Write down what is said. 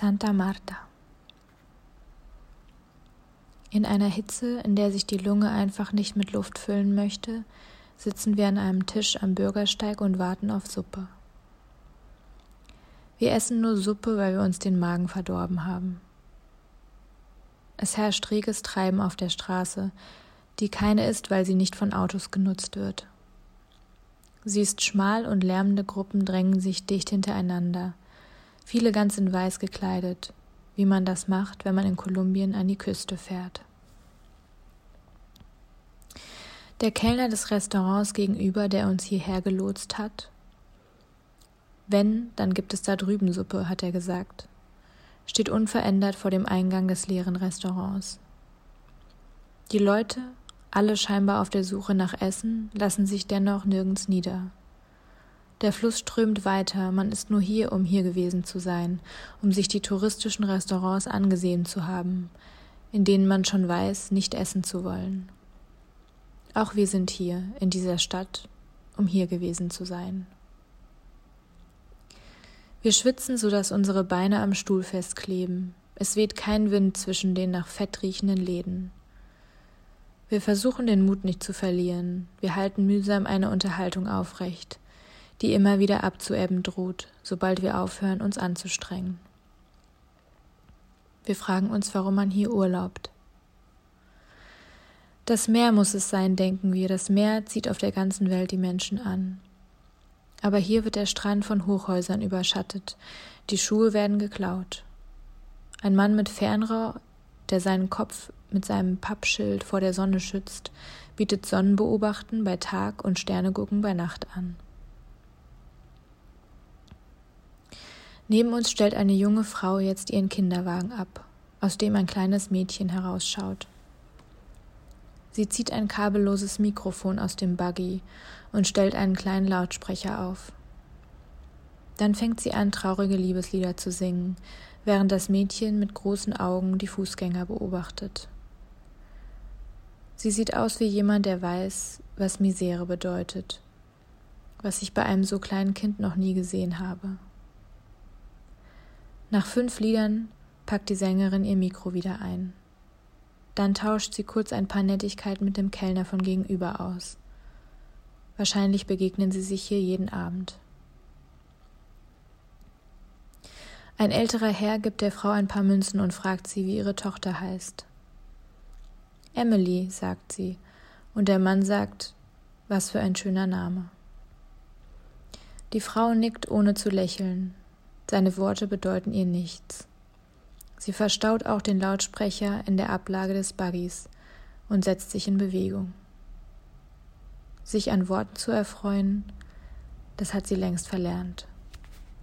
Santa Marta. In einer Hitze, in der sich die Lunge einfach nicht mit Luft füllen möchte, sitzen wir an einem Tisch am Bürgersteig und warten auf Suppe. Wir essen nur Suppe, weil wir uns den Magen verdorben haben. Es herrscht reges Treiben auf der Straße, die keine ist, weil sie nicht von Autos genutzt wird. Sie ist schmal und lärmende Gruppen drängen sich dicht hintereinander, viele ganz in weiß gekleidet, wie man das macht, wenn man in Kolumbien an die Küste fährt. Der Kellner des Restaurants gegenüber, der uns hierher gelotst hat, wenn, dann gibt es da drüben Suppe, hat er gesagt, steht unverändert vor dem Eingang des leeren Restaurants. Die Leute, alle scheinbar auf der Suche nach Essen, lassen sich dennoch nirgends nieder. Der Fluss strömt weiter, man ist nur hier, um hier gewesen zu sein, um sich die touristischen Restaurants angesehen zu haben, in denen man schon weiß, nicht essen zu wollen. Auch wir sind hier, in dieser Stadt, um hier gewesen zu sein. Wir schwitzen, so dass unsere Beine am Stuhl festkleben. Es weht kein Wind zwischen den nach Fett riechenden Läden. Wir versuchen den Mut nicht zu verlieren. Wir halten mühsam eine Unterhaltung aufrecht, die immer wieder abzuebben droht, sobald wir aufhören, uns anzustrengen. Wir fragen uns, warum man hier urlaubt. Das Meer muss es sein, denken wir. Das Meer zieht auf der ganzen Welt die Menschen an. Aber hier wird der Strand von Hochhäusern überschattet. Die Schuhe werden geklaut. Ein Mann mit Fernrohr, der seinen Kopf mit seinem Pappschild vor der Sonne schützt, bietet Sonnenbeobachten bei Tag und Sternegucken bei Nacht an. Neben uns stellt eine junge Frau jetzt ihren Kinderwagen ab, aus dem ein kleines Mädchen herausschaut. Sie zieht ein kabelloses Mikrofon aus dem Buggy und stellt einen kleinen Lautsprecher auf. Dann fängt sie an, traurige Liebeslieder zu singen, während das Mädchen mit großen Augen die Fußgänger beobachtet. Sie sieht aus wie jemand, der weiß, was Misere bedeutet, was ich bei einem so kleinen Kind noch nie gesehen habe. Nach fünf Liedern packt die Sängerin ihr Mikro wieder ein. Dann tauscht sie kurz ein paar Nettigkeiten mit dem Kellner von gegenüber aus. Wahrscheinlich begegnen sie sich hier jeden Abend. Ein älterer Herr gibt der Frau ein paar Münzen und fragt sie, wie ihre Tochter heißt. Emily, sagt sie, und der Mann sagt, was für ein schöner Name. Die Frau nickt ohne zu lächeln. Seine Worte bedeuten ihr nichts. Sie verstaut auch den Lautsprecher in der Ablage des Buggys und setzt sich in Bewegung. Sich an Worten zu erfreuen, das hat sie längst verlernt.